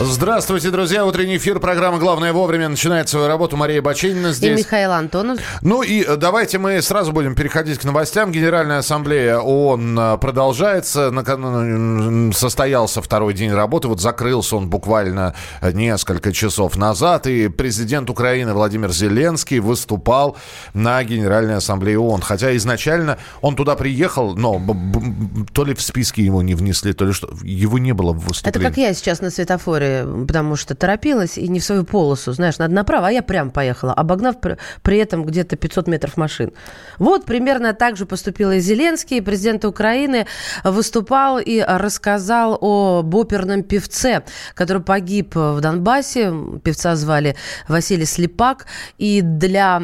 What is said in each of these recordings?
Здравствуйте, друзья. Утренний эфир программы «Главное вовремя» начинает свою работу. Мария Баченина здесь. И Михаил Антонов. Ну и э, давайте мы сразу будем переходить к новостям. Генеральная ассамблея ООН э, продолжается. Состоялся второй день работы. Вот закрылся он буквально несколько часов назад. И президент Украины Владимир Зеленский выступал на Генеральной ассамблее ООН. Хотя изначально он туда приехал, но то ли в списке его не внесли, то ли что. Его не было в выступлении. Это как я сейчас на светофоре потому что торопилась и не в свою полосу. Знаешь, надо направо, а я прям поехала, обогнав при, этом где-то 500 метров машин. Вот примерно так же поступил и Зеленский. Президент Украины выступал и рассказал об оперном певце, который погиб в Донбассе. Певца звали Василий Слепак. И для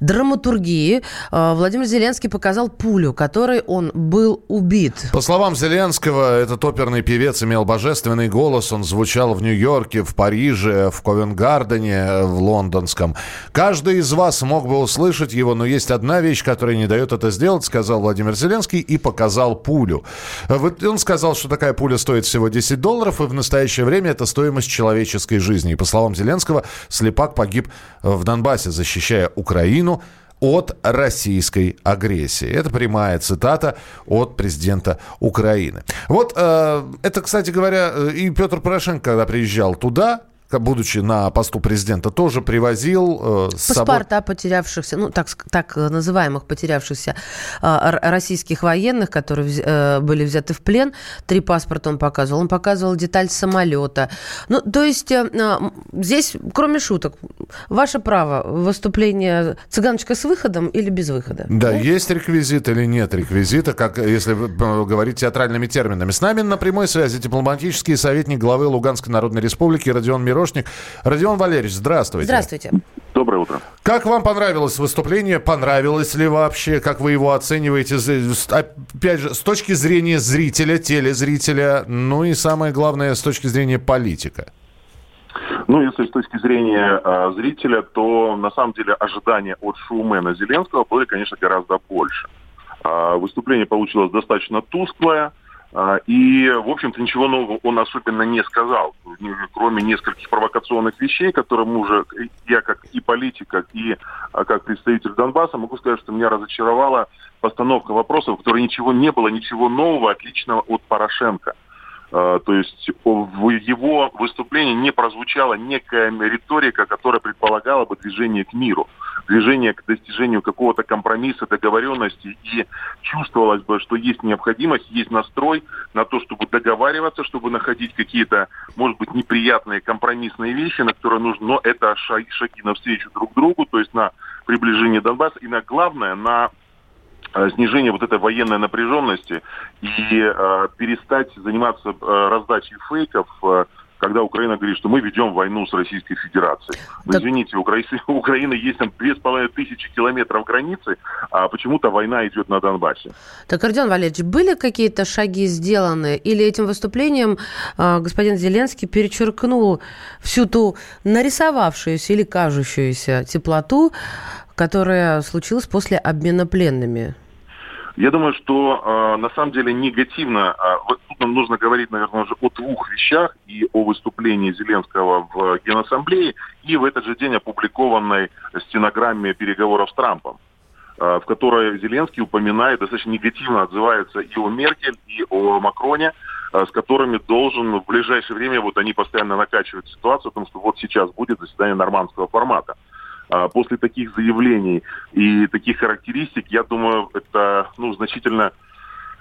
драматургии э, Владимир Зеленский показал пулю, которой он был убит. По словам Зеленского, этот оперный певец имел божественный голос, он звучал звучал в Нью-Йорке, в Париже, в Ковенгардене, в лондонском. Каждый из вас мог бы услышать его, но есть одна вещь, которая не дает это сделать, сказал Владимир Зеленский и показал пулю. Он сказал, что такая пуля стоит всего 10 долларов, и в настоящее время это стоимость человеческой жизни. И по словам Зеленского, Слепак погиб в Донбассе, защищая Украину от российской агрессии. Это прямая цитата от президента Украины. Вот э, это, кстати говоря, э, и Петр Порошенко, когда приезжал туда, будучи на посту президента, тоже привозил э, с Паспорта собой... потерявшихся, ну, так, так называемых потерявшихся э, российских военных, которые э, были взяты в плен. Три паспорта он показывал. Он показывал деталь самолета. Ну, то есть э, э, здесь, кроме шуток, ваше право выступление цыганочка с выходом или без выхода? Да, ну? есть реквизит или нет реквизита, как если э, говорить театральными терминами. С нами на прямой связи дипломатический советник главы Луганской Народной Республики Родион Мир Мирошник. Родион Валерьевич, здравствуйте. Здравствуйте. Доброе утро. Как вам понравилось выступление? Понравилось ли вообще? Как вы его оцениваете? Опять же, с точки зрения зрителя, телезрителя, ну и самое главное, с точки зрения политика. Ну, если с точки зрения э, зрителя, то на самом деле ожидания от шоумена Зеленского были, конечно, гораздо больше. Э, выступление получилось достаточно тусклое. И, в общем-то, ничего нового он особенно не сказал, кроме нескольких провокационных вещей, которые мы уже, я как и политик, как и а, как представитель Донбасса, могу сказать, что меня разочаровала постановка вопросов, в которой ничего не было, ничего нового, отличного от Порошенко. А, то есть в его выступлении не прозвучала некая риторика, которая предполагала бы движение к миру движение к достижению какого-то компромисса, договоренности, и чувствовалось бы, что есть необходимость, есть настрой на то, чтобы договариваться, чтобы находить какие-то, может быть, неприятные компромиссные вещи, на которые нужно, но это шаги, навстречу друг другу, то есть на приближение Донбасса, и на главное, на э, снижение вот этой военной напряженности и э, перестать заниматься э, раздачей фейков, э, когда Украина говорит, что мы ведем войну с Российской Федерацией. Ну, так... извините, у Украины есть там две с половиной тысячи километров границы, а почему-то война идет на Донбассе. Так, Родион Валерьевич, были какие-то шаги сделаны? Или этим выступлением э, господин Зеленский перечеркнул всю ту нарисовавшуюся или кажущуюся теплоту, которая случилась после обмена пленными? Я думаю, что э, на самом деле негативно, э, вот тут нам нужно говорить, наверное, уже о двух вещах, и о выступлении Зеленского в Генассамблее, и в этот же день опубликованной стенограмме переговоров с Трампом в которой Зеленский упоминает, достаточно негативно отзывается и о Меркель, и о Макроне, с которыми должен в ближайшее время, вот они постоянно накачивают ситуацию, потому что вот сейчас будет заседание нормандского формата. А, после таких заявлений и таких характеристик, я думаю, это ну, значительно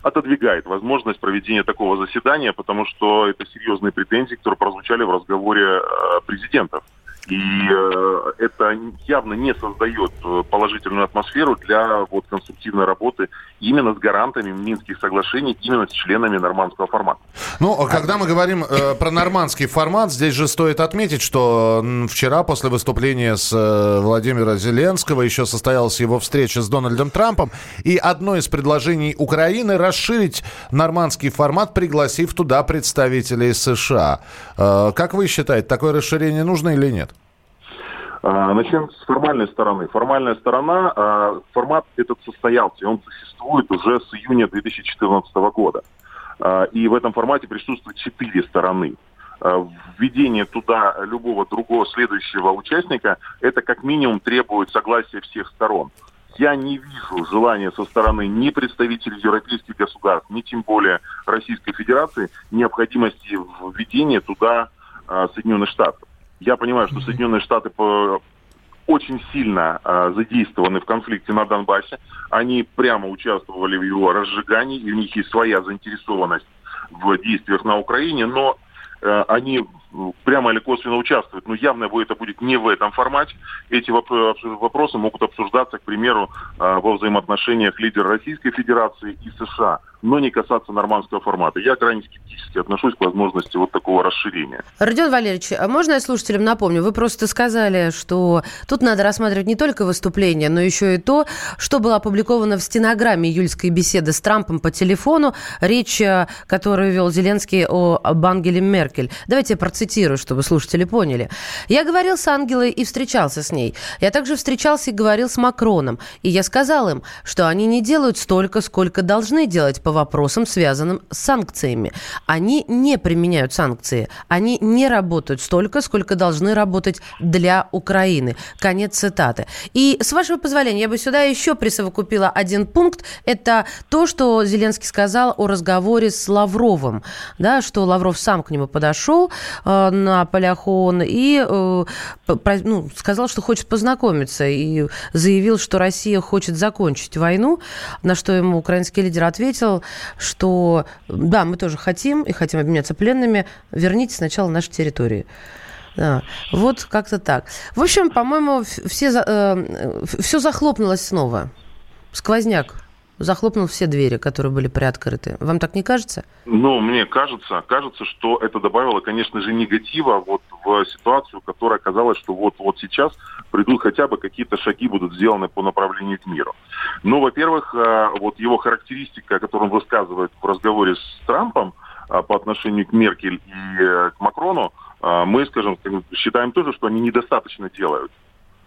отодвигает возможность проведения такого заседания, потому что это серьезные претензии, которые прозвучали в разговоре а, президентов. И э, это явно не создает э, положительную атмосферу для вот, конструктивной работы именно с гарантами Минских соглашений, именно с членами нормандского формата. Ну, а когда мы говорим э, про нормандский формат, здесь же стоит отметить, что вчера после выступления с э, Владимира Зеленского еще состоялась его встреча с Дональдом Трампом, и одно из предложений Украины расширить нормандский формат, пригласив туда представителей США. Э, как вы считаете, такое расширение нужно или нет? А, начнем с формальной стороны. Формальная сторона, а, формат этот состоялся, он существует уже с июня 2014 года. А, и в этом формате присутствуют четыре стороны. Введение туда любого другого следующего участника, это как минимум требует согласия всех сторон. Я не вижу желания со стороны ни представителей европейских государств, ни тем более Российской Федерации необходимости введения туда Соединенных Штатов. Я понимаю, что Соединенные Штаты по очень сильно э, задействованы в конфликте на Донбассе. Они прямо участвовали в его разжигании, и у них есть своя заинтересованность в действиях на Украине, но э, они прямо или косвенно участвуют. Но явно это будет не в этом формате. Эти вопросы могут обсуждаться, к примеру, э, во взаимоотношениях лидера Российской Федерации и США но не касаться нормандского формата. Я крайне скептически отношусь к возможности вот такого расширения. Родион Валерьевич, а можно я слушателям напомню? Вы просто сказали, что тут надо рассматривать не только выступление, но еще и то, что было опубликовано в стенограмме июльской беседы с Трампом по телефону, речь, э, которую вел Зеленский о, Ангеле Меркель. Давайте я процитирую, чтобы слушатели поняли. «Я говорил с Ангелой и встречался с ней. Я также встречался и говорил с Макроном. И я сказал им, что они не делают столько, сколько должны делать по вопросам, связанным с санкциями. Они не применяют санкции. Они не работают столько, сколько должны работать для Украины. Конец цитаты. И, с вашего позволения, я бы сюда еще присовокупила один пункт. Это то, что Зеленский сказал о разговоре с Лавровым. Да, что Лавров сам к нему подошел э, на Поляхон и э, про, ну, сказал, что хочет познакомиться. И заявил, что Россия хочет закончить войну. На что ему украинский лидер ответил, что да, мы тоже хотим и хотим обменяться пленными, верните сначала наши территории. Да. Вот как-то так. В общем, по-моему, все, э, все захлопнулось снова. Сквозняк захлопнул все двери, которые были приоткрыты. Вам так не кажется? Ну, мне кажется, кажется, что это добавило, конечно же, негатива вот в ситуацию, которая казалось, что вот, вот сейчас придут хотя бы какие-то шаги будут сделаны по направлению к миру. Ну, во-первых, э, вот его характеристика, которую он высказывает в разговоре с Трампом э, по отношению к Меркель и э, к Макрону, мы, скажем, считаем тоже, что они недостаточно делают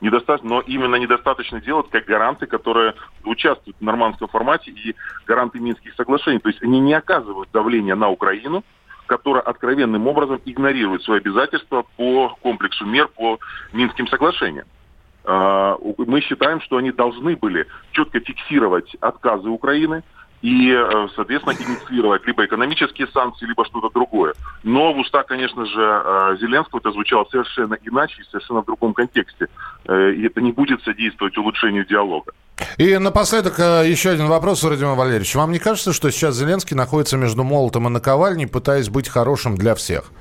недостаточно, но именно недостаточно делать как гаранты, которые участвуют в нормандском формате и гаранты Минских соглашений. То есть они не оказывают давления на Украину, которая откровенным образом игнорирует свои обязательства по комплексу мер по Минским соглашениям. А, мы считаем, что они должны были четко фиксировать отказы Украины, и, э, соответственно, инициировать либо экономические санкции, либо что-то другое. Но в уста, конечно же, э, Зеленского это звучало совершенно иначе, совершенно в другом контексте. Э, и это не будет содействовать улучшению диалога. И напоследок еще один вопрос, Владимир Валерьевич. Вам не кажется, что сейчас Зеленский находится между молотом и наковальней, пытаясь быть хорошим для всех?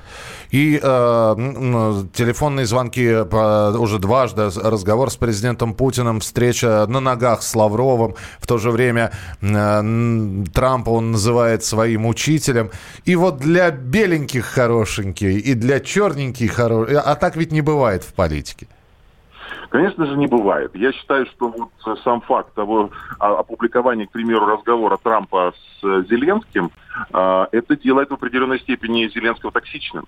И э, телефонные звонки уже дважды, разговор с президентом Путиным, встреча на ногах с Лавровым. В то же время э, Трампа он называет своим учителем. И вот для беленьких хорошенький и для черненьких хороший. А так ведь не бывает в политике. Конечно же, не бывает. Я считаю, что вот сам факт того опубликования, к примеру, разговора Трампа с Зеленским, а, это делает в определенной степени Зеленского токсичным.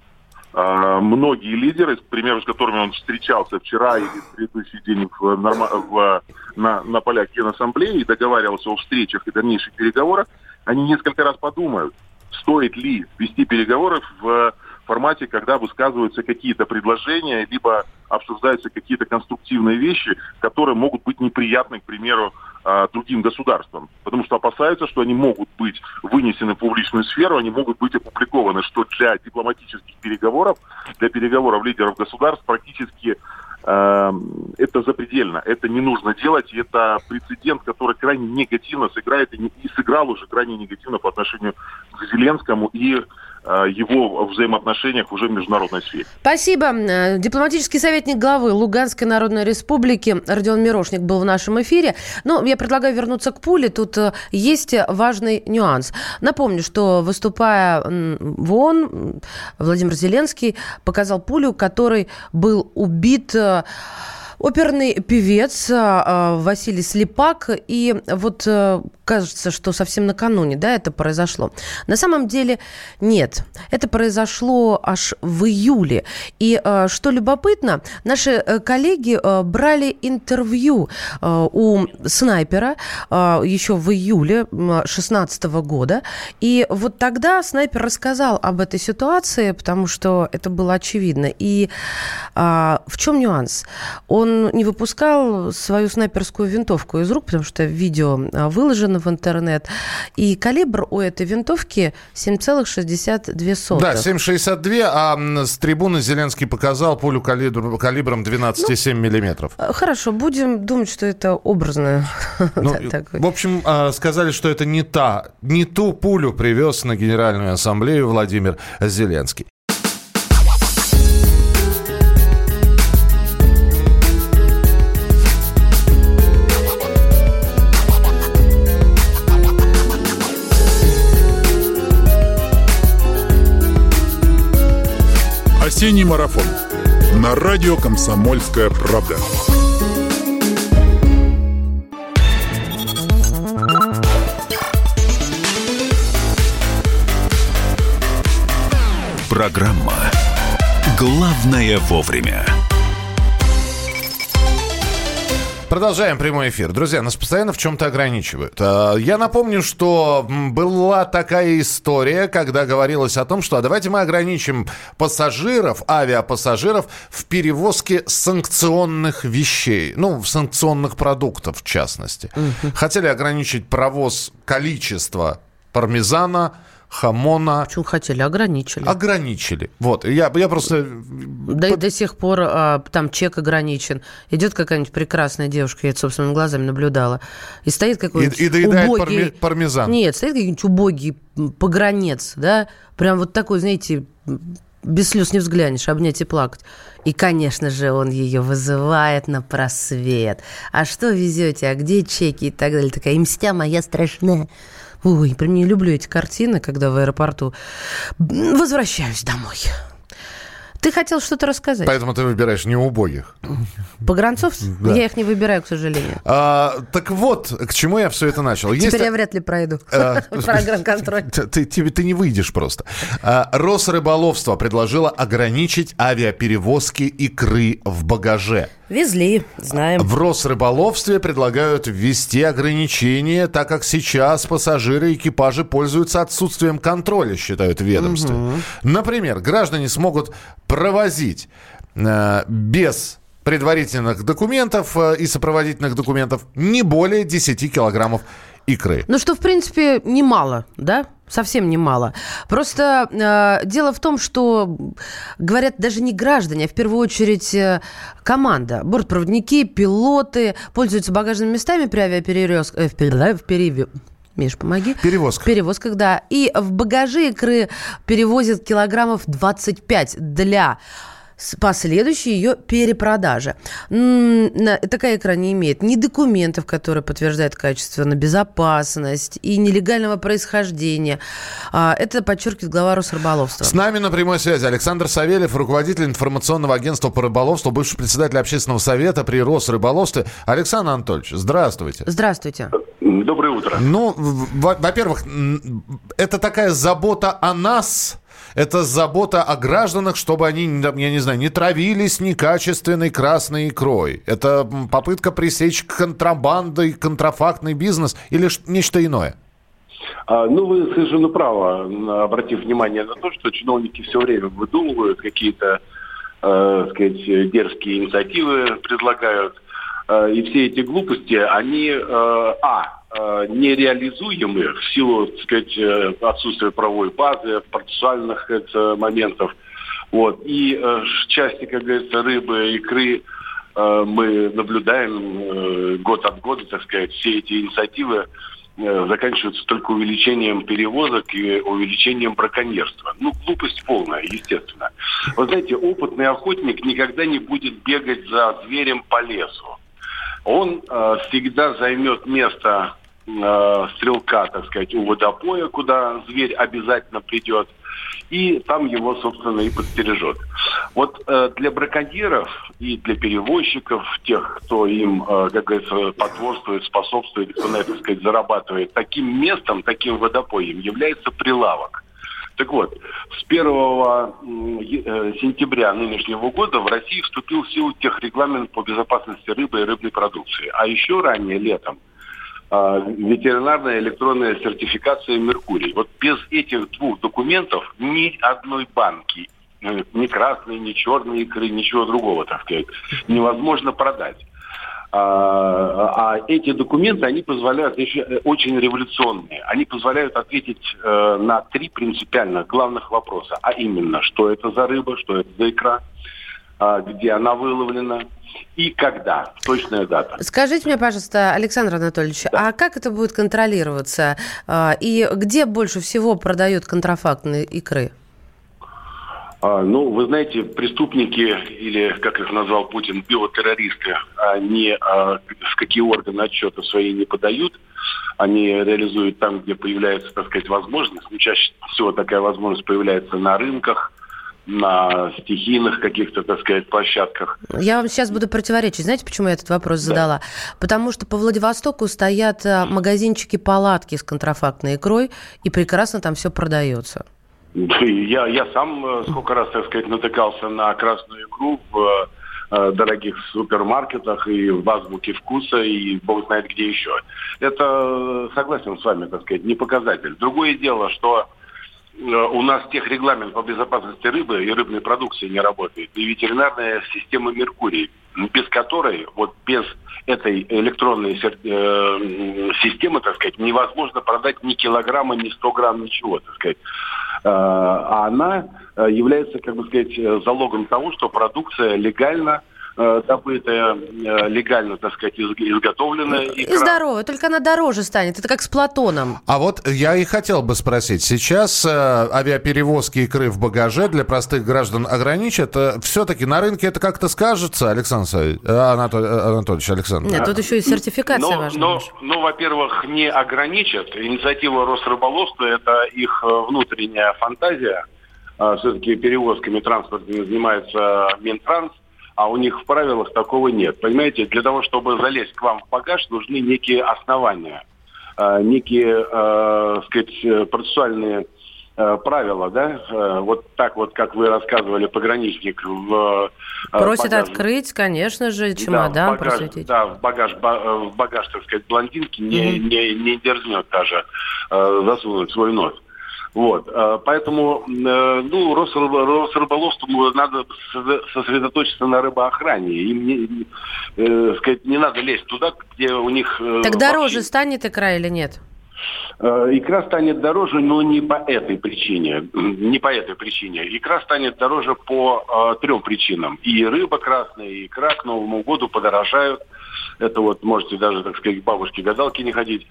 А, многие лидеры, к примеру, с которыми он встречался вчера или в предыдущий день в, в, на, на полях Генассамблеи и договаривался о встречах и дальнейших переговорах, они несколько раз подумают, стоит ли вести переговоры в формате, когда высказываются какие-то предложения, либо обсуждаются какие-то конструктивные вещи, которые могут быть неприятны, к примеру, а, другим государствам. Потому что опасаются, что они могут быть вынесены в публичную сферу, они могут быть опубликованы, что для дипломатических переговоров, для переговоров лидеров государств практически э, это запредельно. Это не нужно делать, и это прецедент, который крайне негативно сыграет и, и сыграл уже крайне негативно по отношению к Зеленскому и его взаимоотношениях уже в международной сфере. Спасибо. Э, дипломатический советник главы Луганской Народной Республики Родион Мирошник был в нашем эфире. Но я предлагаю вернуться к пуле. Тут э, есть важный нюанс. Напомню, что выступая в ООН, Владимир Зеленский показал пулю, который был убит Оперный певец а, Василий Слепак. И вот э, кажется, что совсем накануне да, это произошло. На самом деле нет. Это произошло аж в июле. И э, что любопытно, наши э, коллеги брали интервью у снайпера еще в июле 2016 года. И вот тогда снайпер рассказал об этой ситуации, потому что это было очевидно. И в чем нюанс? Он он не выпускал свою снайперскую винтовку из рук, потому что видео а, выложено в интернет. И калибр у этой винтовки 7,62. Да, 7,62, а с трибуны Зеленский показал пулю калибр, калибром 12,7 ну, миллиметров. А, хорошо, будем думать, что это образно. Ну, в общем, а, сказали, что это не та, не ту пулю привез на Генеральную Ассамблею Владимир Зеленский. Осенний марафон на радио «Комсомольская правда». Программа «Главное вовремя». Продолжаем прямой эфир. Друзья, нас постоянно в чем-то ограничивают. А, я напомню, что была такая история, когда говорилось о том, что а давайте мы ограничим пассажиров, авиапассажиров в перевозке санкционных вещей. Ну, санкционных продуктов, в частности. Угу. Хотели ограничить провоз количества пармезана, хамона. Почему хотели? Ограничили. Ограничили. Вот. Я, я просто... Да и до сих пор а, там чек ограничен. Идет какая-нибудь прекрасная девушка, я это собственными глазами наблюдала, и стоит какой-нибудь И, и доедает убогий... пармезан. Нет, стоит какой-нибудь убогий погранец, да, прям вот такой, знаете, без слез не взглянешь, обнять и плакать. И, конечно же, он ее вызывает на просвет. А что везете? А где чеки и так далее? Такая мстя моя страшная. Ой, прям не люблю эти картины, когда в аэропорту возвращаюсь домой. Ты хотел что-то рассказать. Поэтому ты выбираешь не убогих. Погранцов? Да. Я их не выбираю, к сожалению. А, так вот, к чему я все это начал. Теперь Есть... я вряд ли пройду а. Ты, ты, ты не выйдешь просто. А, Росрыболовство предложило ограничить авиаперевозки икры в багаже. Везли, знаем. В Росрыболовстве предлагают ввести ограничения, так как сейчас пассажиры и экипажи пользуются отсутствием контроля, считают ведомства. Угу. Например, граждане смогут провозить э, без предварительных документов э, и сопроводительных документов не более 10 килограммов икры. Ну, что, в принципе, немало, да? Совсем немало. Просто э, дело в том, что говорят даже не граждане, а в первую очередь э, команда. Бортпроводники, пилоты пользуются багажными местами при авиаперевозке. Э, в, в переве... Миш, помоги. Перевозка. Перевозках, да. И в багаже икры перевозят килограммов 25 для последующей ее перепродаже. Такая икра не имеет ни документов, которые подтверждают качество на безопасность и нелегального происхождения. А, это подчеркивает глава Росрыболовства. С нами на прямой связи Александр Савельев, руководитель информационного агентства по рыболовству, бывший председатель общественного совета при Росрыболовстве. Александр Анатольевич, здравствуйте. Здравствуйте. Доброе утро. Ну, во-первых, это такая забота о нас, это забота о гражданах, чтобы они, я не знаю, не травились некачественной красной икрой. Это попытка пресечь контрабандой, контрафактный бизнес или нечто иное? А, ну, вы совершенно правы, обратив внимание на то, что чиновники все время выдумывают какие-то, э, сказать, дерзкие инициативы, предлагают. Э, и все эти глупости, они, э, а, нереализуемы в силу, так сказать, э, отсутствия правовой базы, процессуальных это, моментов. Вот. И э, части, как говорится, рыбы, икры э, мы наблюдаем э, год от года, так сказать, все эти инициативы э, заканчиваются только увеличением перевозок и увеличением браконьерства. Ну, глупость полная, естественно. Вы знаете, опытный охотник никогда не будет бегать за зверем по лесу. Он э, всегда займет место э, стрелка, так сказать, у водопоя, куда зверь обязательно придет. и там его, собственно, и подстережет. Вот э, для браконьеров и для перевозчиков, тех, кто им, э, как говорится, потворствует, способствует, кто на это, сказать, зарабатывает, таким местом, таким водопоем является прилавок. Так вот, с 1 э, сентября нынешнего года в России вступил в силу техрегламент по безопасности рыбы и рыбной продукции. А еще ранее, летом, ветеринарная электронная сертификация Меркурий. Вот без этих двух документов ни одной банки, э, ни красной, ни черной икры, ничего другого, так сказать, невозможно продать. А, а эти документы, они позволяют, еще очень революционные, они позволяют ответить э, на три принципиально главных вопроса. А именно, что это за рыба, что это за икра, где она выловлена, и когда, точная дата. Скажите мне, пожалуйста, Александр Анатольевич, да. а как это будет контролироваться? Э, и где больше всего продают контрафактные икры? А, ну, вы знаете, преступники, или, как их назвал Путин, биотеррористы, они а, в какие органы отчета свои не подают. Они реализуют там, где появляется, так сказать, возможность. Ну, чаще всего такая возможность появляется на рынках, на стихийных каких-то, так сказать, площадках. Я вам сейчас буду противоречить. Знаете, почему я этот вопрос задала? Да. Потому что по Владивостоку стоят а, магазинчики-палатки с контрафактной икрой, и прекрасно там все продается. Я, я сам э, сколько раз, так сказать, натыкался на красную икру в э, дорогих супермаркетах и в азбуке вкуса, и бог знает где еще. Это, э, согласен с вами, так сказать, не показатель. Другое дело, что у нас техрегламент по безопасности рыбы и рыбной продукции не работает. И ветеринарная система Меркурий, без которой, вот без этой электронной системы, так сказать, невозможно продать ни килограмма, ни 100 грамм, ничего, так сказать. Э, а она э, является, как бы сказать, э, залогом того, что продукция легально добытая, легально, так сказать, изготовленная. И здоровая, только она дороже станет. Это как с Платоном. А вот я и хотел бы спросить. Сейчас э, авиаперевозки икры в багаже для простых граждан ограничат. Все-таки на рынке это как-то скажется, Александр Анатоль, Анатольевич, Александр? Нет, тут еще и сертификация но, важна. Но, ну, во-первых, не ограничат. Инициатива Росрыболовства – это их внутренняя фантазия. Все-таки перевозками транспортными занимается Минтранс а у них в правилах такого нет. Понимаете, для того, чтобы залезть к вам в багаж, нужны некие основания, э, некие, э, сказать, процессуальные э, правила, да, э, вот так вот, как вы рассказывали, пограничник в э, Просит багаж... открыть, конечно же, чемодан да, в багаж, просветить. Да, в багаж, в багаж, так сказать, блондинки mm-hmm. не, не, не дерзнет даже э, засунуть свой нос. Вот, э, поэтому, э, ну, Росрыболовству надо сосредоточиться на рыбоохране. Им не, э, сказать, не надо лезть туда, где у них... Так дороже вообще... станет икра или нет? Икра станет дороже, но не по этой причине. Не по этой причине. Икра станет дороже по э, трем причинам. И рыба красная, и икра к Новому году подорожают. Это вот можете даже, так сказать, бабушки-гадалки не ходить.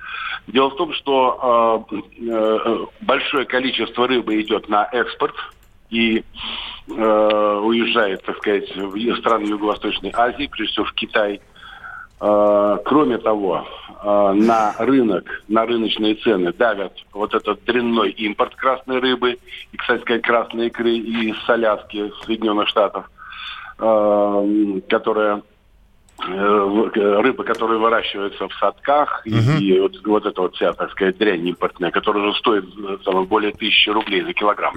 Дело в том, что э, э, большое количество рыбы идет на экспорт и э, уезжает, так сказать, в страны Юго-Восточной Азии, прежде всего в Китай. Э, кроме того, э, на рынок, на рыночные цены давят вот этот дрянной импорт красной рыбы и, кстати сказать, красной икры из Соляски, Соединенных Штатов, э, которая Э, рыба, которая выращивается в садках, uh-huh. и, и вот, вот эта вот вся, так сказать, дрянь импортная, которая уже стоит там, более тысячи рублей за килограмм.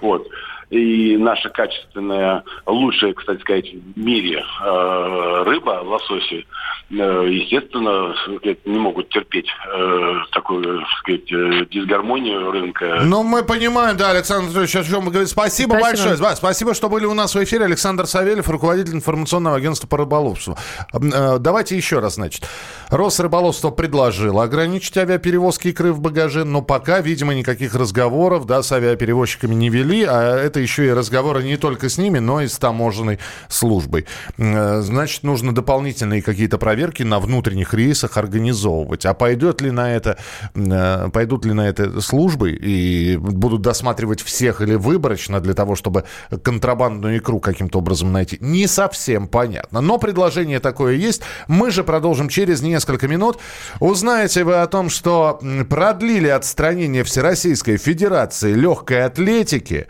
Вот. И наша качественная, лучшая, кстати сказать, в мире э, рыба, лососи, э, естественно, не могут терпеть э, такую, так сказать, дисгармонию рынка. Ну, мы понимаем, да, Александр Анатольевич, о чем мы говорим. Спасибо, спасибо. большое. Да, спасибо, что были у нас в эфире. Александр Савельев, руководитель информационного агентства по рыболовству. Давайте еще раз, значит. Росрыболовство предложило ограничить авиаперевозки икры в багаже, но пока, видимо, никаких разговоров да, с авиаперевозчиками не вели, а это еще и разговоры не только с ними, но и с таможенной службой. Значит, нужно дополнительные какие-то проверки на внутренних рейсах организовывать. А пойдет ли на это, пойдут ли на это службы и будут досматривать всех или выборочно для того, чтобы контрабандную икру каким-то образом найти? Не совсем понятно. Но предложение такое есть. Мы же продолжим через несколько минут. Узнаете вы о том, что продлили отстранение Всероссийской Федерации легкой атлетики.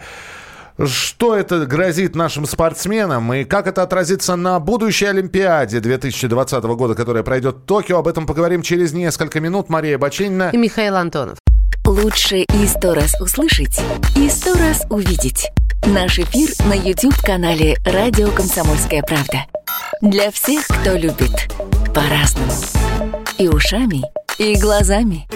Что это грозит нашим спортсменам и как это отразится на будущей Олимпиаде 2020 года, которая пройдет в Токио? Об этом поговорим через несколько минут. Мария Баченина и Михаил Антонов. Лучше и сто раз услышать, и сто раз увидеть. Наш эфир на YouTube-канале «Радио Комсомольская правда». Для всех, кто любит по-разному. И ушами, и глазами.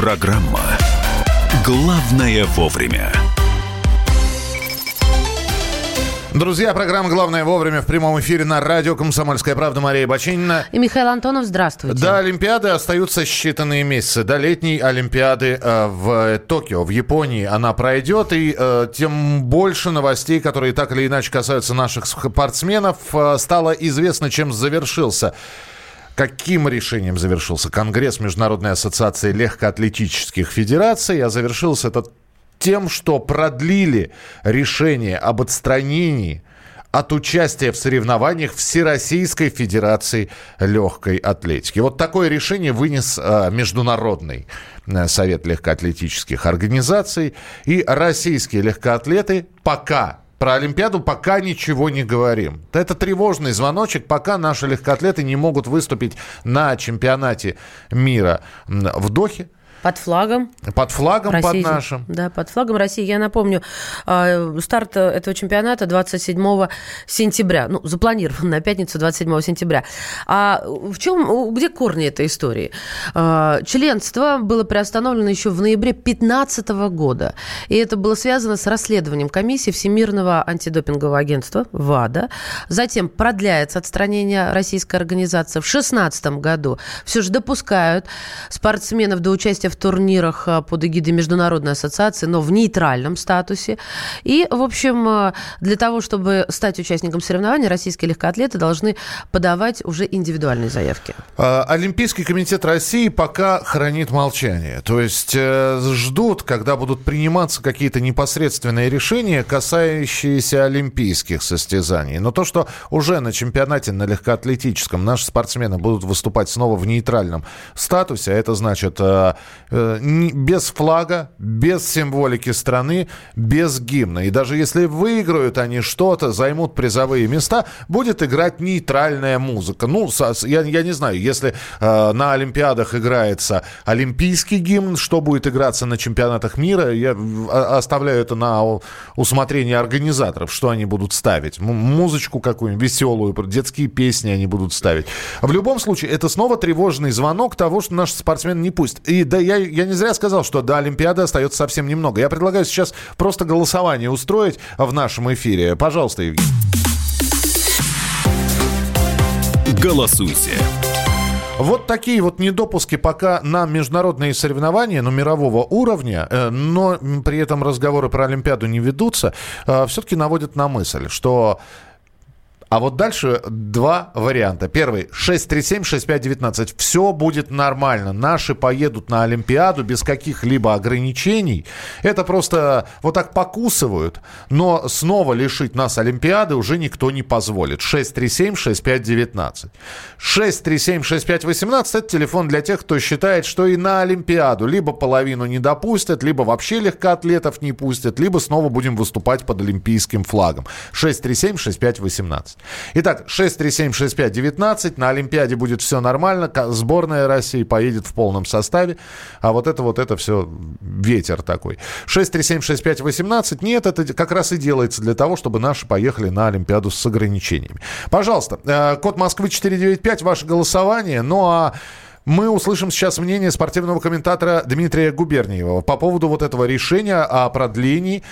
Программа «Главное вовремя». Друзья, программа «Главное вовремя» в прямом эфире на радио «Комсомольская правда» Мария Бачинина. И Михаил Антонов, здравствуйте. До Олимпиады остаются считанные месяцы. До летней Олимпиады э, в Токио, в Японии она пройдет. И э, тем больше новостей, которые так или иначе касаются наших спортсменов, э, стало известно, чем завершился каким решением завершился Конгресс Международной ассоциации легкоатлетических федераций, а завершился этот тем, что продлили решение об отстранении от участия в соревнованиях Всероссийской Федерации Легкой Атлетики. Вот такое решение вынес э, Международный э, Совет легкоатлетических организаций. И российские легкоатлеты пока про Олимпиаду пока ничего не говорим. Это тревожный звоночек, пока наши легкоатлеты не могут выступить на чемпионате мира в Дохе. Под флагом. Под флагом, России. под нашим. Да, под флагом России. Я напомню, а, старт этого чемпионата 27 сентября. Ну, запланирован на пятницу 27 сентября. А в чем, где корни этой истории? А, членство было приостановлено еще в ноябре 2015 года. И это было связано с расследованием комиссии Всемирного антидопингового агентства ВАДА. Затем продляется отстранение российской организации. В 2016 году все же допускают спортсменов до участия в турнирах э, под эгидой Международной ассоциации, но в нейтральном статусе. И, в общем, э, для того, чтобы стать участником соревнований, российские легкоатлеты должны подавать уже индивидуальные заявки. А, Олимпийский комитет России пока хранит молчание. То есть э, ждут, когда будут приниматься какие-то непосредственные решения, касающиеся олимпийских состязаний. Но то, что уже на чемпионате на легкоатлетическом наши спортсмены будут выступать снова в нейтральном статусе, а это значит Э, без флага, без символики страны, без гимна. И даже если выиграют они что-то, займут призовые места, будет играть нейтральная музыка. Ну, я, я не знаю, если э, на Олимпиадах играется олимпийский гимн, что будет играться на чемпионатах мира, я оставляю это на усмотрение организаторов, что они будут ставить. Музычку какую-нибудь веселую, детские песни они будут ставить. В любом случае, это снова тревожный звонок того, что наши спортсмены не пусть. И да, я я не зря сказал, что до Олимпиады остается совсем немного. Я предлагаю сейчас просто голосование устроить в нашем эфире. Пожалуйста, Евгений. Голосуйте. Вот такие вот недопуски пока на международные соревнования, ну, мирового уровня, э, но при этом разговоры про Олимпиаду не ведутся, э, все-таки наводят на мысль, что а вот дальше два варианта. Первый 637-6519. Все будет нормально. Наши поедут на Олимпиаду без каких-либо ограничений. Это просто вот так покусывают. Но снова лишить нас Олимпиады уже никто не позволит. 637-6519. 637-6518 это телефон для тех, кто считает, что и на Олимпиаду либо половину не допустят, либо вообще легкоатлетов не пустят, либо снова будем выступать под олимпийским флагом. 637-6518. Итак, 6376519. На Олимпиаде будет все нормально. Сборная России поедет в полном составе. А вот это вот это все ветер такой. 6376518. Нет, это как раз и делается для того, чтобы наши поехали на Олимпиаду с ограничениями. Пожалуйста, э, код Москвы 495, ваше голосование. Ну а мы услышим сейчас мнение спортивного комментатора Дмитрия Губерниева по поводу вот этого решения о продлении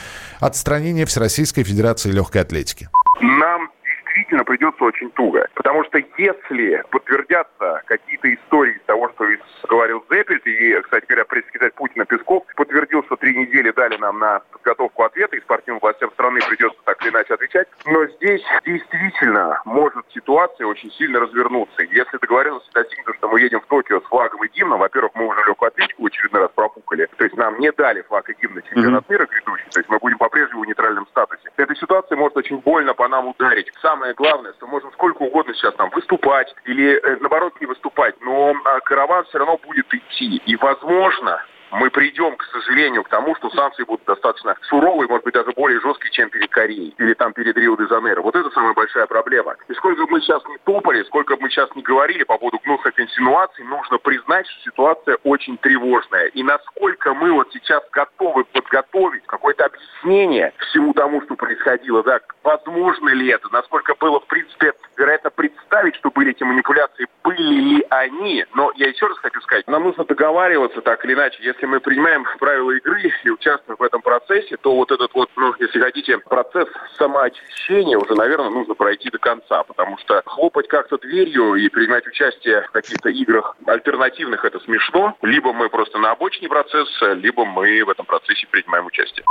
отстранения Всероссийской Федерации Легкой Атлетики. Нам действительно придется очень туго. Потому что если подтвердятся какие-то истории того, что говорил Зеппельт, и, кстати говоря, пресс-секретарь Путина Песков подтвердил, что три недели дали нам на подготовку ответа, и спортивным властям страны придется так или иначе отвечать. Но здесь действительно может ситуация очень сильно развернуться. Если договоренности достигнуты, что мы едем в Токио с флагом и гимном, во-первых, мы уже легкую атлетику в очередной раз пропукали. То есть нам не дали флаг и гимн на чемпионат mm-hmm. мира грядущий. То есть мы будем по-прежнему в нейтральном статусе. Эта ситуация может очень больно по нам ударить. Самое главное, что можем сколько угодно сейчас там выступать или э, наоборот не выступать, но э, караван все равно будет идти. И возможно, мы придем, к сожалению, к тому, что санкции будут достаточно суровые, может быть, даже более жесткие, чем перед Кореей или там перед Рио-де-Жанейро. Вот это самая большая проблема. И сколько бы мы сейчас не топали, сколько бы мы сейчас не говорили по поводу гнусных инсинуаций, нужно признать, что ситуация очень тревожная. И насколько мы вот сейчас готовы подготовить какое-то объяснение всему тому, что происходило, да, возможно ли это, насколько было, в принципе, вероятно, представить, что были эти манипуляции, были ли они. Но я еще раз хочу сказать, нам нужно договариваться так или иначе. Если мы принимаем правила игры и участвуем в этом процессе, то вот этот вот, ну, если хотите, процесс самоочищения уже, наверное, нужно пройти до конца, потому что хлопать как-то дверью и принимать участие в каких-то играх альтернативных это смешно. Либо мы просто на обочине процесса, либо мы в этом процессе принимаем участие.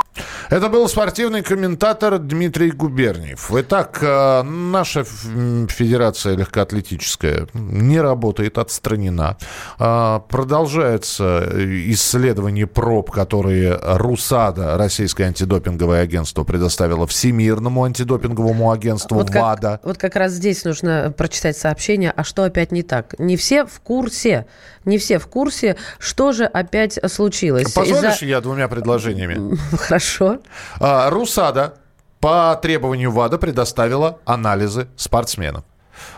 Это был спортивный комментатор Дмитрий Губерниев. Итак, э, наша Федерация легкоатлетическая не работает, отстранена. А, продолжается исследование проб, которые РУСАДА, Российское антидопинговое агентство, предоставило Всемирному антидопинговому агентству вот ВАДА. Как, вот как раз здесь нужно прочитать сообщение, а что опять не так. Не все в курсе, не все в курсе, что же опять случилось. Позволишь я двумя предложениями? Хорошо. А, РУСАДА по требованию ВАДА предоставила анализы спортсменов.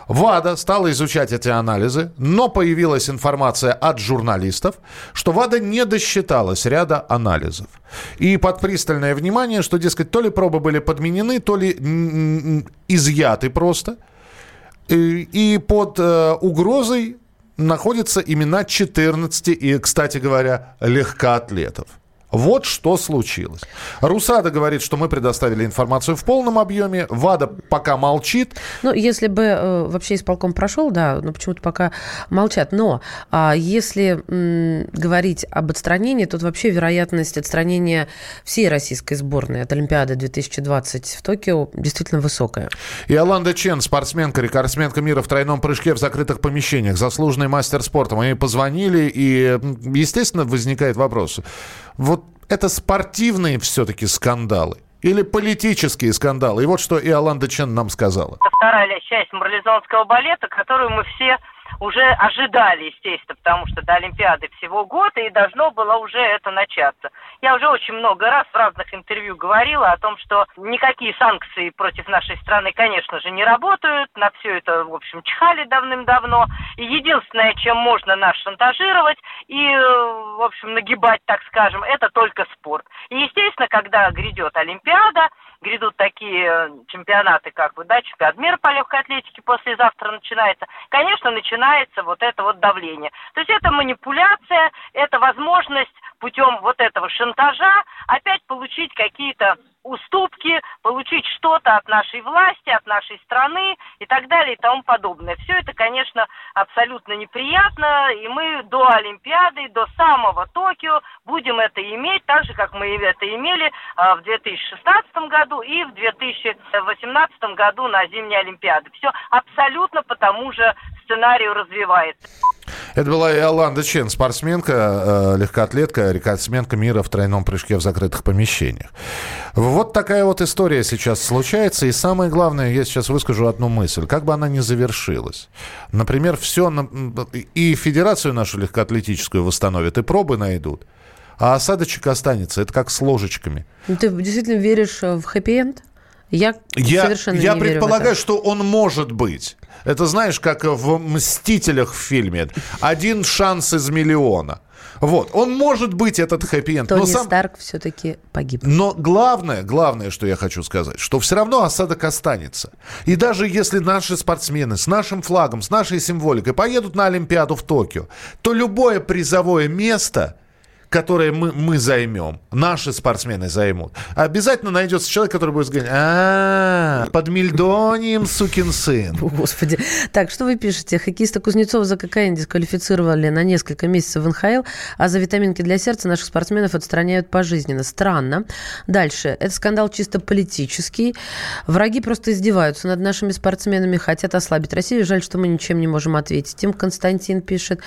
ВАДА стала изучать эти анализы, но появилась информация от журналистов, что ВАДА не досчиталась ряда анализов. И под пристальное внимание, что, дескать, то ли пробы были подменены, то ли изъяты просто. И, под э, угрозой находятся имена 14, и, кстати говоря, легкоатлетов. Вот что случилось. Русада говорит, что мы предоставили информацию в полном объеме. ВАДА пока молчит. Ну, если бы э, вообще исполком прошел, да, но почему-то пока молчат. Но а, если м, говорить об отстранении, то вообще вероятность отстранения всей российской сборной от Олимпиады 2020 в Токио действительно высокая. И Аланда Чен, спортсменка, рекордсменка мира в тройном прыжке в закрытых помещениях, заслуженный мастер спорта. Мы ей позвонили, и, естественно, возникает вопрос. Вот это спортивные все-таки скандалы или политические скандалы? И вот что Иоланда Чен нам сказала. Это вторая часть марлезонского балета, которую мы все уже ожидали, естественно, потому что до Олимпиады всего год, и должно было уже это начаться. Я уже очень много раз в разных интервью говорила о том, что никакие санкции против нашей страны, конечно же, не работают. На все это, в общем, чихали давным-давно. И единственное, чем можно нас шантажировать и, э, в общем, нагибать, так скажем, это только спорт. И, естественно, когда грядет Олимпиада, грядут такие э, чемпионаты, как бы, да, чемпионат мира по легкой атлетике послезавтра начинается, конечно, начинается вот это вот давление. То есть это манипуляция, это возможность путем вот этого шантажа опять получить какие-то уступки, получить что-то от нашей власти, от нашей страны и так далее и тому подобное. Все это, конечно, абсолютно неприятно, и мы до Олимпиады, до самого Токио будем это иметь, так же, как мы это имели а, в 2016 году и в 2018 году на зимней Олимпиаде. Все абсолютно по тому же сценарию развивается. Это была Иоланда Чен, спортсменка, э, легкоатлетка, рекордсменка мира в тройном прыжке в закрытых помещениях. Вот такая вот история сейчас случается. И самое главное, я сейчас выскажу одну мысль. Как бы она ни завершилась. Например, все... И федерацию нашу легкоатлетическую восстановят, и пробы найдут. А осадочек останется. Это как с ложечками. Ну, ты действительно веришь в хэппи-энд? Я, я совершенно я не предполагаю, верю что он может быть. Это знаешь, как в «Мстителях» в фильме. Один шанс из миллиона. Вот, он может быть этот хэппи-энд. Тони но сам... Старк все-таки погиб. Но главное, главное, что я хочу сказать, что все равно осадок останется. И даже если наши спортсмены с нашим флагом, с нашей символикой поедут на Олимпиаду в Токио, то любое призовое место которое мы, мы займем, наши спортсмены займут, обязательно найдется человек, который будет говорить, а, под Мельдонием, сукин сын. Господи. Так, что вы пишете? Хоккеиста Кузнецова за кокаин дисквалифицировали на несколько месяцев в НХЛ, а за витаминки для сердца наших спортсменов отстраняют пожизненно. Странно. Дальше. Это скандал чисто политический. Враги просто издеваются над нашими спортсменами, хотят ослабить Россию. Жаль, что мы ничем не можем ответить. Тим Константин пишет.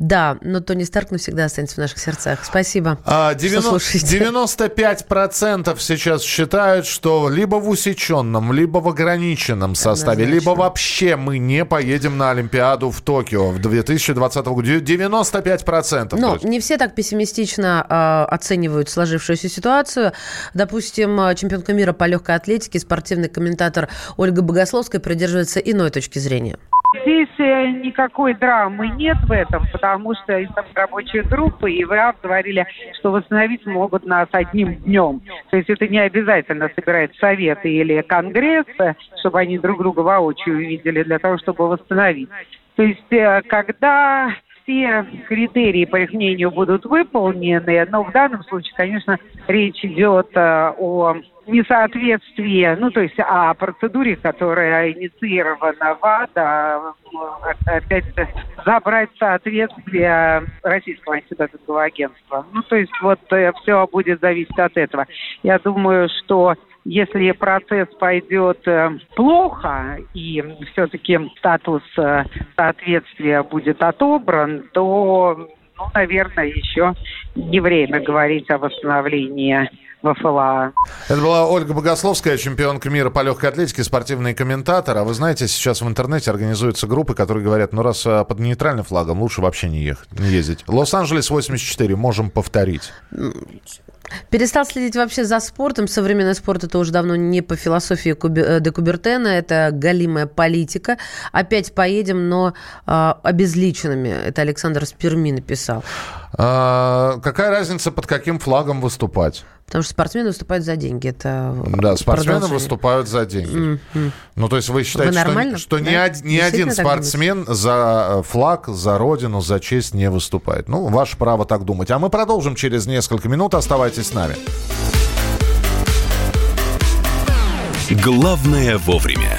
Да, но Тони Старк навсегда останется в наших сердцах. Спасибо. А, 90, 95% сейчас считают, что либо в усеченном, либо в ограниченном составе, Однозначно. либо вообще мы не поедем на Олимпиаду в Токио в 2020 году. 95%. Но не все так пессимистично э, оценивают сложившуюся ситуацию. Допустим, чемпионка мира по легкой атлетике, спортивный комментатор Ольга Богословская придерживается иной точки зрения. Здесь никакой драмы нет в этом, потому что есть рабочая группа, и в РАФ говорили, что восстановить могут нас одним днем. То есть это не обязательно собирать советы или конгресс, чтобы они друг друга воочию увидели для того, чтобы восстановить. То есть э, когда все критерии, по их мнению, будут выполнены, но в данном случае, конечно, речь идет э, о несоответствие, ну, то есть о процедуре, которая инициирована ВАДА, опять забрать соответствие Российского антидопингового агентства. Ну, то есть вот э, все будет зависеть от этого. Я думаю, что если процесс пойдет э, плохо и все-таки статус э, соответствия будет отобран, то, ну, наверное, еще не время говорить о восстановлении ВФЛА. Это была Ольга Богословская, чемпионка мира по легкой атлетике, спортивный комментатор. А вы знаете, сейчас в интернете организуются группы, которые говорят, ну раз а, под нейтральным флагом, лучше вообще не ехать, не ездить. Лос-Анджелес 84, можем повторить. Перестал следить вообще за спортом. Современный спорт это уже давно не по философии Куби, э, де Кубертена, это галимая политика. Опять поедем, но э, обезличенными. Это Александр Сперми написал. А, какая разница, под каким флагом выступать? Потому что спортсмены выступают за деньги. Это да, спортсмены выступают за деньги. Mm-hmm. Ну, то есть вы считаете, вы что, что да? ни, од, ни один спортсмен за э, флаг, за родину, за честь не выступает? Ну, ваше право так думать. А мы продолжим через несколько минут. Оставайтесь с нами. Главное вовремя.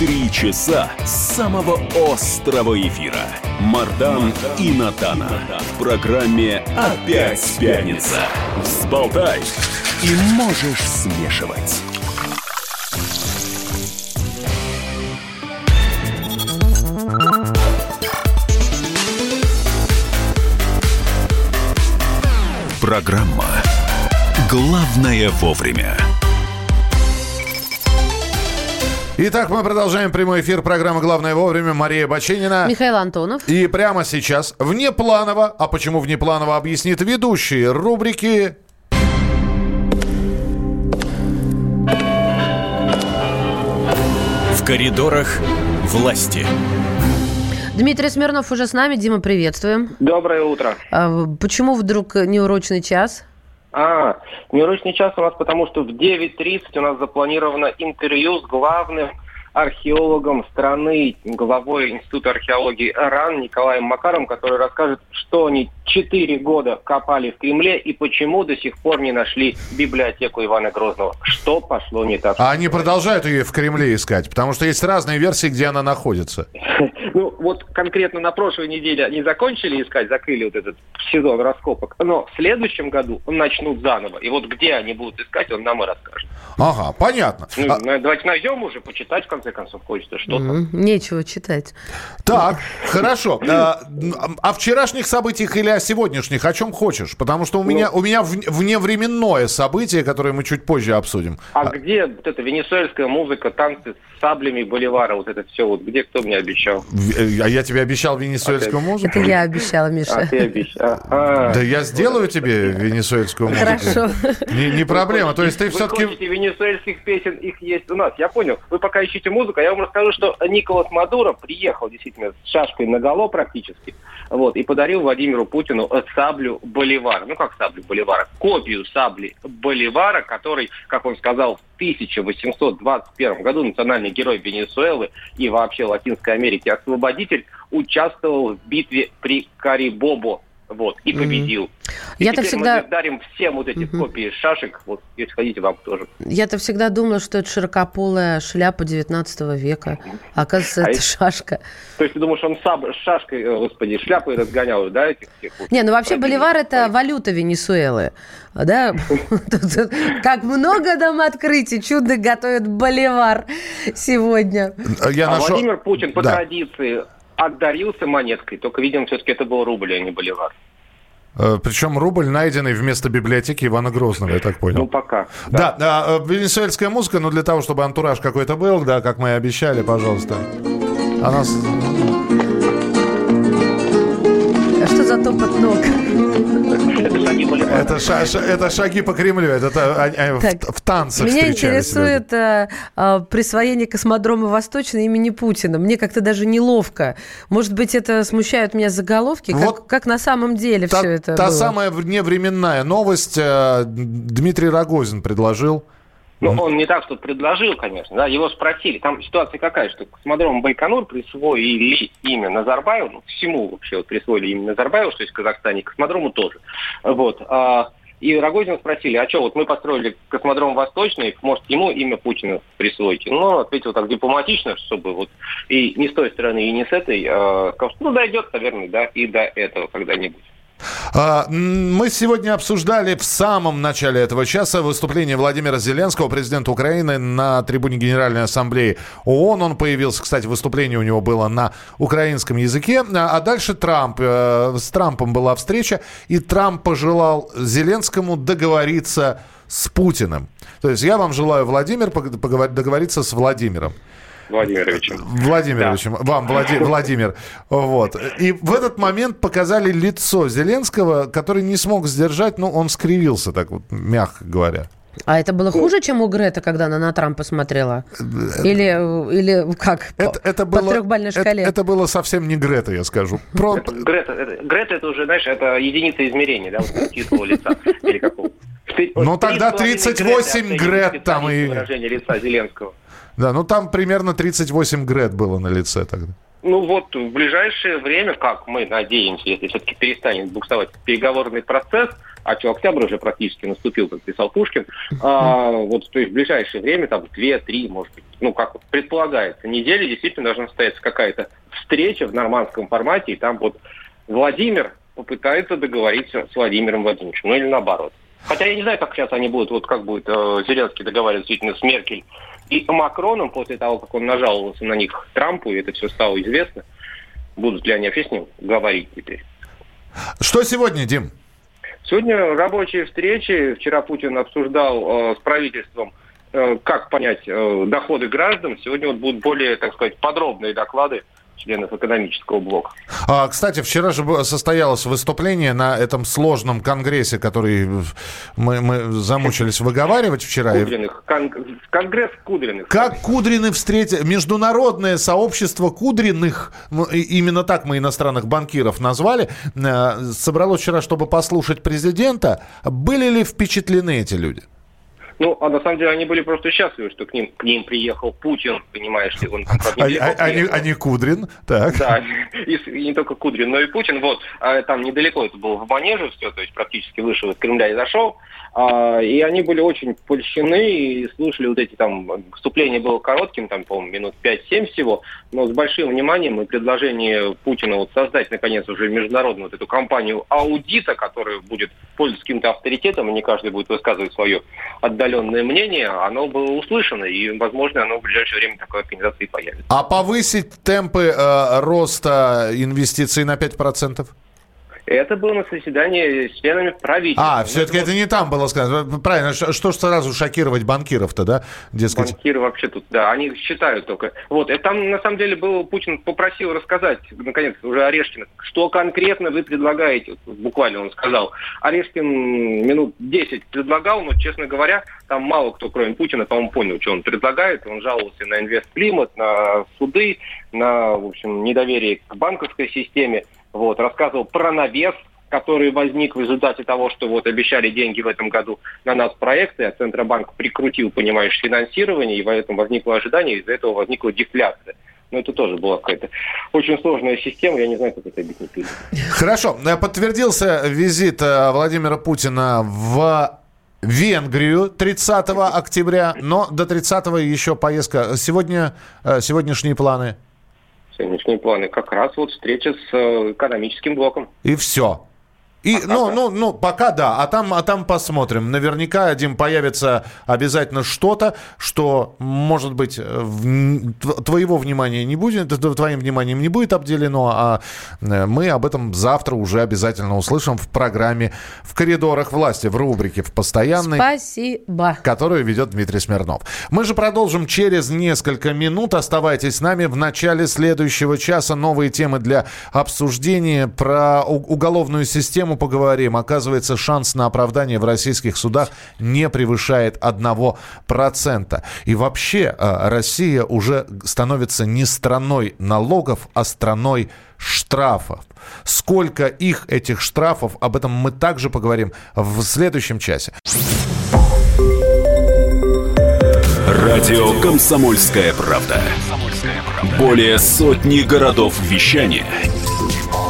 Три часа самого острого эфира. Мардан и Надана. В программе «Опять пятница». Взболтай и можешь смешивать. Программа «Главное вовремя». Итак, мы продолжаем прямой эфир программы «Главное вовремя». Мария Баченина. Михаил Антонов. И прямо сейчас, внепланово, а почему внепланово, объяснит ведущие рубрики В коридорах власти. Дмитрий Смирнов уже с нами. Дима, приветствуем. Доброе утро. А, почему вдруг неурочный час? А, неурочный час у нас потому, что в 9.30 у нас запланировано интервью с главным археологом страны, главой Института археологии РАН Николаем Макаром, который расскажет, что они четыре года копали в Кремле и почему до сих пор не нашли библиотеку Ивана Грозного. Что пошло не так? А они продолжают ее в Кремле искать, потому что есть разные версии, где она находится. Ну, вот конкретно на прошлой неделе они закончили искать, закрыли вот этот сезон раскопок, но в следующем году начнут заново. И вот где они будут искать, он нам и расскажет. Ага, понятно. Ну, а... Давайте найдем уже, почитать, в конце концов, хочется что-то. Mm-hmm. Нечего читать. Так, хорошо. А, о вчерашних событиях или о сегодняшних, о чем хочешь? Потому что у ну. меня, у меня вневременное событие, которое мы чуть позже обсудим. А, а где вот эта венесуэльская музыка, танцы с саблями Боливара, вот это все, вот где кто мне обещал? В- А я тебе обещал венесуэльскую музыку? Это я обещала, Миша. А, ты обещал. А. Да я сделаю тебе венесуэльскую музыку. Хорошо. Не, не проблема. То есть ты Вы все-таки... хотите венесуэльских песен, их есть у нас. Я понял. Вы пока ищете музыку, а я вам расскажу, что Николас Мадуро приехал действительно с шашкой наголо практически, вот, и подарил Владимиру Путину э, саблю Боливара. Ну, как саблю Боливара? Копию сабли Боливара, который, как он сказал, в 1821 году национальный герой Венесуэлы и вообще Латинской Америки освободитель участвовал в битве при Карибобо. Вот, и победил. И Я-то теперь всегда- мы дарим всем вот эти копии шашек. Вот, если хотите, вам тоже. Я-то всегда думала, что это широкополая шляпа 19 века. А Оказывается, А это шашка. То есть ты думаешь, он саб, с шашкой, э, господи, шляпой разгонял, да, этих всех? вот? Не, ну вообще боливар это валюта Венесуэлы. Да? Как много нам открытий чудо готовит боливар сегодня. Я а нашел... Владимир Путин по традиции отдарился монеткой, только, видимо, все-таки это был рубль, а не боливар. Э, Причем рубль, найденный вместо библиотеки Ивана Грозного, я так Ну, понял. пока. Да, а, э, венесуэльская музыка, но для того, чтобы антураж какой-то был, да, как мы и обещали, пожалуйста. А Это, ша- ша- это шаги по Кремлю, это, это они в, Так, в танцах Меня интересует а, а, присвоение космодрома Восточный имени Путина. Мне как-то даже неловко. Может быть, это смущают меня заголовки? Как, Вот как на самом деле Та, все это та было? самая вневременная новость э, Дмитрий Рогозин предложил. Ну, он не так, что предложил, конечно, да, его спросили. Там ситуация какая, что космодром Байконур присвоили имя Назарбаеву, ну, всему вообще вот присвоили имя Назарбаева, что есть в Казахстане, и космодрому тоже. Вот. А, и Рогозина спросили, а что, вот мы построили космодром Восточный, может, ему имя Путина присвоите? Ну, ответил так дипломатично, чтобы вот и не с той стороны, и не с этой, а, сказал, что ну, дойдет, наверное, да, и до этого когда-нибудь. А, Мы сегодня обсуждали в самом начале этого часа выступление Владимира Зеленского, президента Украины, на трибуне Генеральной Ассамблеи ООН. Он появился, кстати, выступление у него было на украинском языке. А а дальше Трамп. Э, С Трампом была встреча, и Трамп пожелал Зеленскому договориться с Путиным. То есть я вам желаю, Владимир, договориться с Владимиром. Владимировичем. Владимировичем, вам, Влади- Владимир. Вот. И в этот момент показали лицо Зеленского, который не смог сдержать, ну, он скривился, так вот, мягко говоря. А это было хуже, чем у Греты, когда она на Трампа смотрела? Или, э, или как? Это, по, это по было, трехбальной это- шкале? Это, было совсем не Грета, я скажу. Про- Грета, это, Грета это уже, знаешь, это единица измерения, да, вот чистого лица или какого. Ну, тогда 3,5 38 Греты, Грет там и- Выражение лица Зеленского. Да, ну там примерно 38 Грет было на лице тогда. Ну вот, в ближайшее время, как мы надеемся, если все-таки перестанет буксовать переговорный процесс, а что, октябрь уже практически наступил, как писал Пушкин, а, вот, то есть в ближайшее время, там, две-три, может быть, ну, как предполагается, недели действительно должна состояться какая-то встреча в нормандском формате, и там вот Владимир попытается договориться с Владимиром Владимировичем, ну или наоборот. Хотя я не знаю, как сейчас они будут, вот как будет э, Зеленский договариваться действительно с Меркель и Макроном после того, как он нажаловался на них Трампу, и это все стало известно. Будут ли они вообще с ним говорить теперь? Что сегодня, Дим? Сегодня рабочие встречи. Вчера Путин обсуждал э, с правительством, э, как понять э, доходы граждан. Сегодня вот будут более, так сказать, подробные доклады членов экономического блока. А, кстати, вчера же состоялось выступление на этом сложном конгрессе, который мы, мы замучились выговаривать вчера. Кудриных. Кон- конгресс Кудриных. Как Кудрины встретили... Международное сообщество Кудриных, ну, именно так мы иностранных банкиров назвали, э, собралось вчера, чтобы послушать президента. Были ли впечатлены эти люди? Ну, а на самом деле они были просто счастливы, что к ним, к ним приехал Путин, понимаешь ли, он там Они, недалеко они, приехал. они Кудрин, так. Да, и, и не только Кудрин, но и Путин. Вот, а там недалеко это было в Манеже все, то есть практически вышел из Кремля и зашел. А, и они были очень польщены и слушали вот эти там, вступление было коротким, там, по-моему, минут 5-7 всего, но с большим вниманием и предложение Путина вот создать, наконец, уже международную вот эту компанию аудита, которая будет пользоваться каким-то авторитетом, и не каждый будет высказывать свое отдаленное мнение, оно было услышано, и, возможно, оно в ближайшее время такой организации появится. А повысить темпы э, роста инвестиций на 5%? Это было на заседании с членами правительства. А, все-таки это не там было сказано. Правильно, что ж сразу шокировать банкиров-то, да? Дескать. Банкиры вообще тут, да, они считают только. Вот, это там на самом деле был, Путин попросил рассказать, наконец, уже Орешкин, что конкретно вы предлагаете. Буквально он сказал. Орешкин минут 10 предлагал, но, честно говоря, там мало кто, кроме Путина, по-моему, понял, что он предлагает. Он жаловался на инвестклимат, на суды, на, в общем, недоверие к банковской системе. Вот, рассказывал про навес, который возник в результате того, что вот обещали деньги в этом году на нас проекты, а Центробанк прикрутил, понимаешь, финансирование, и в этом возникло ожидание, из-за этого возникла дефляция. Но это тоже была какая-то очень сложная система, я не знаю, как это объяснить. Хорошо. Подтвердился визит э, Владимира Путина в Венгрию 30 октября, но до 30 еще поездка. Сегодня, э, сегодняшние планы – сегодняшние планы? Как раз вот встреча с э, экономическим блоком. И все. И, а ну, ну, ну, пока да, а там, а там посмотрим. Наверняка, Дим, появится обязательно что-то, что, может быть, в, твоего внимания не будет, твоим вниманием не будет обделено, а э, мы об этом завтра уже обязательно услышим в программе «В коридорах власти», в рубрике «В постоянной», Спасибо. которую ведет Дмитрий Смирнов. Мы же продолжим через несколько минут. Оставайтесь с нами в начале следующего часа. Новые темы для обсуждения про уголовную систему тему поговорим. Оказывается, шанс на оправдание в российских судах не превышает 1%. И вообще э, Россия уже становится не страной налогов, а страной штрафов. Сколько их, этих штрафов, об этом мы также поговорим в следующем часе. Радио «Комсомольская правда». Более сотни городов вещания –